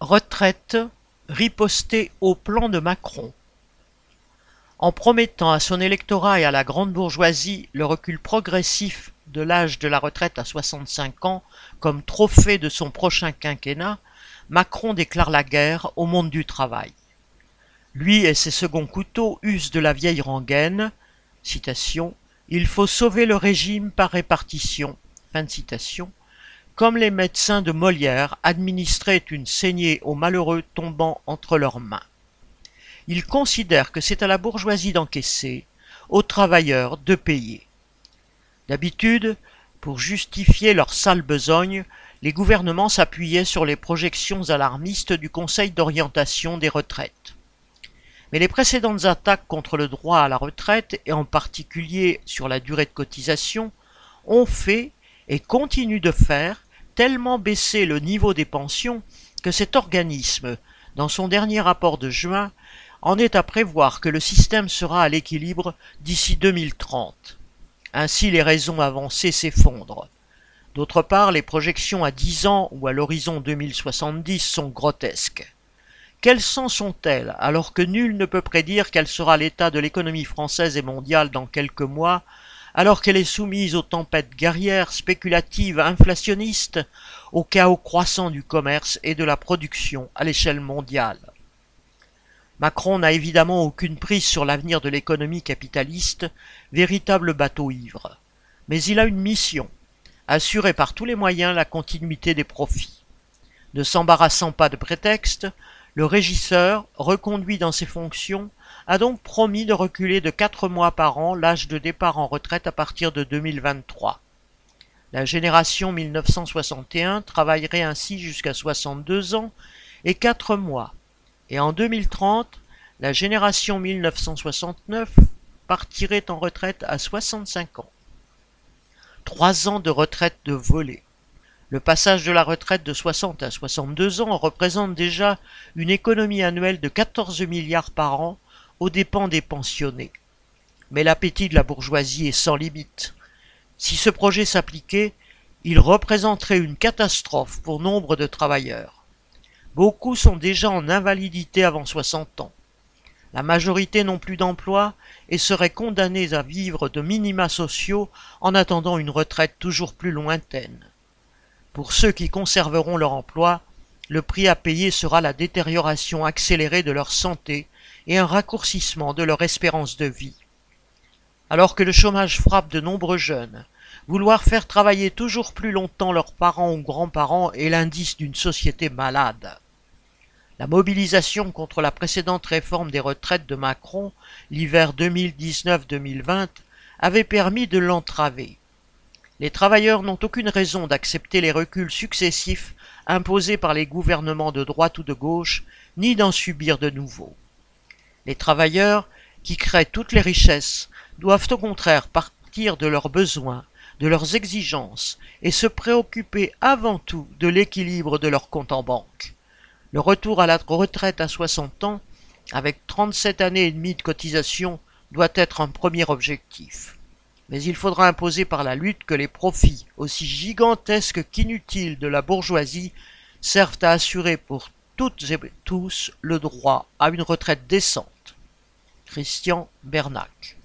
Retraite, riposter au plan de Macron. En promettant à son électorat et à la grande bourgeoisie le recul progressif de l'âge de la retraite à 65 ans comme trophée de son prochain quinquennat, Macron déclare la guerre au monde du travail. Lui et ses seconds couteaux usent de la vieille rengaine, citation, il faut sauver le régime par répartition, fin de citation, comme les médecins de Molière administraient une saignée aux malheureux tombant entre leurs mains. Ils considèrent que c'est à la bourgeoisie d'encaisser, aux travailleurs de payer. D'habitude, pour justifier leur sale besogne, les gouvernements s'appuyaient sur les projections alarmistes du Conseil d'orientation des retraites. Mais les précédentes attaques contre le droit à la retraite, et en particulier sur la durée de cotisation, ont fait et continuent de faire tellement baissé le niveau des pensions que cet organisme, dans son dernier rapport de juin, en est à prévoir que le système sera à l'équilibre d'ici 2030. Ainsi les raisons avancées s'effondrent. D'autre part, les projections à 10 ans ou à l'horizon 2070 sont grotesques. Quelles sens sont-elles alors que nul ne peut prédire quel sera l'état de l'économie française et mondiale dans quelques mois alors qu'elle est soumise aux tempêtes guerrières, spéculatives, inflationnistes, au chaos croissant du commerce et de la production à l'échelle mondiale. Macron n'a évidemment aucune prise sur l'avenir de l'économie capitaliste, véritable bateau ivre. Mais il a une mission, assurer par tous les moyens la continuité des profits. Ne s'embarrassant pas de prétexte, le régisseur, reconduit dans ses fonctions, a donc promis de reculer de quatre mois par an l'âge de départ en retraite à partir de 2023. La génération 1961 travaillerait ainsi jusqu'à 62 ans et 4 mois, et en 2030, la génération 1969 partirait en retraite à 65 ans. Trois ans de retraite de volée. Le passage de la retraite de 60 à 62 ans représente déjà une économie annuelle de 14 milliards par an aux dépens des pensionnés. Mais l'appétit de la bourgeoisie est sans limite. Si ce projet s'appliquait, il représenterait une catastrophe pour nombre de travailleurs. Beaucoup sont déjà en invalidité avant 60 ans. La majorité n'ont plus d'emploi et seraient condamnés à vivre de minima sociaux en attendant une retraite toujours plus lointaine. Pour ceux qui conserveront leur emploi, le prix à payer sera la détérioration accélérée de leur santé et un raccourcissement de leur espérance de vie. Alors que le chômage frappe de nombreux jeunes, vouloir faire travailler toujours plus longtemps leurs parents ou grands-parents est l'indice d'une société malade. La mobilisation contre la précédente réforme des retraites de Macron, l'hiver 2019-2020, avait permis de l'entraver. Les travailleurs n'ont aucune raison d'accepter les reculs successifs imposés par les gouvernements de droite ou de gauche, ni d'en subir de nouveaux. Les travailleurs, qui créent toutes les richesses, doivent au contraire partir de leurs besoins, de leurs exigences, et se préoccuper avant tout de l'équilibre de leur compte en banque. Le retour à la retraite à 60 ans, avec 37 années et demie de cotisation, doit être un premier objectif. Mais il faudra imposer par la lutte que les profits, aussi gigantesques qu'inutiles de la bourgeoisie, servent à assurer pour toutes et tous le droit à une retraite décente. Christian Bernac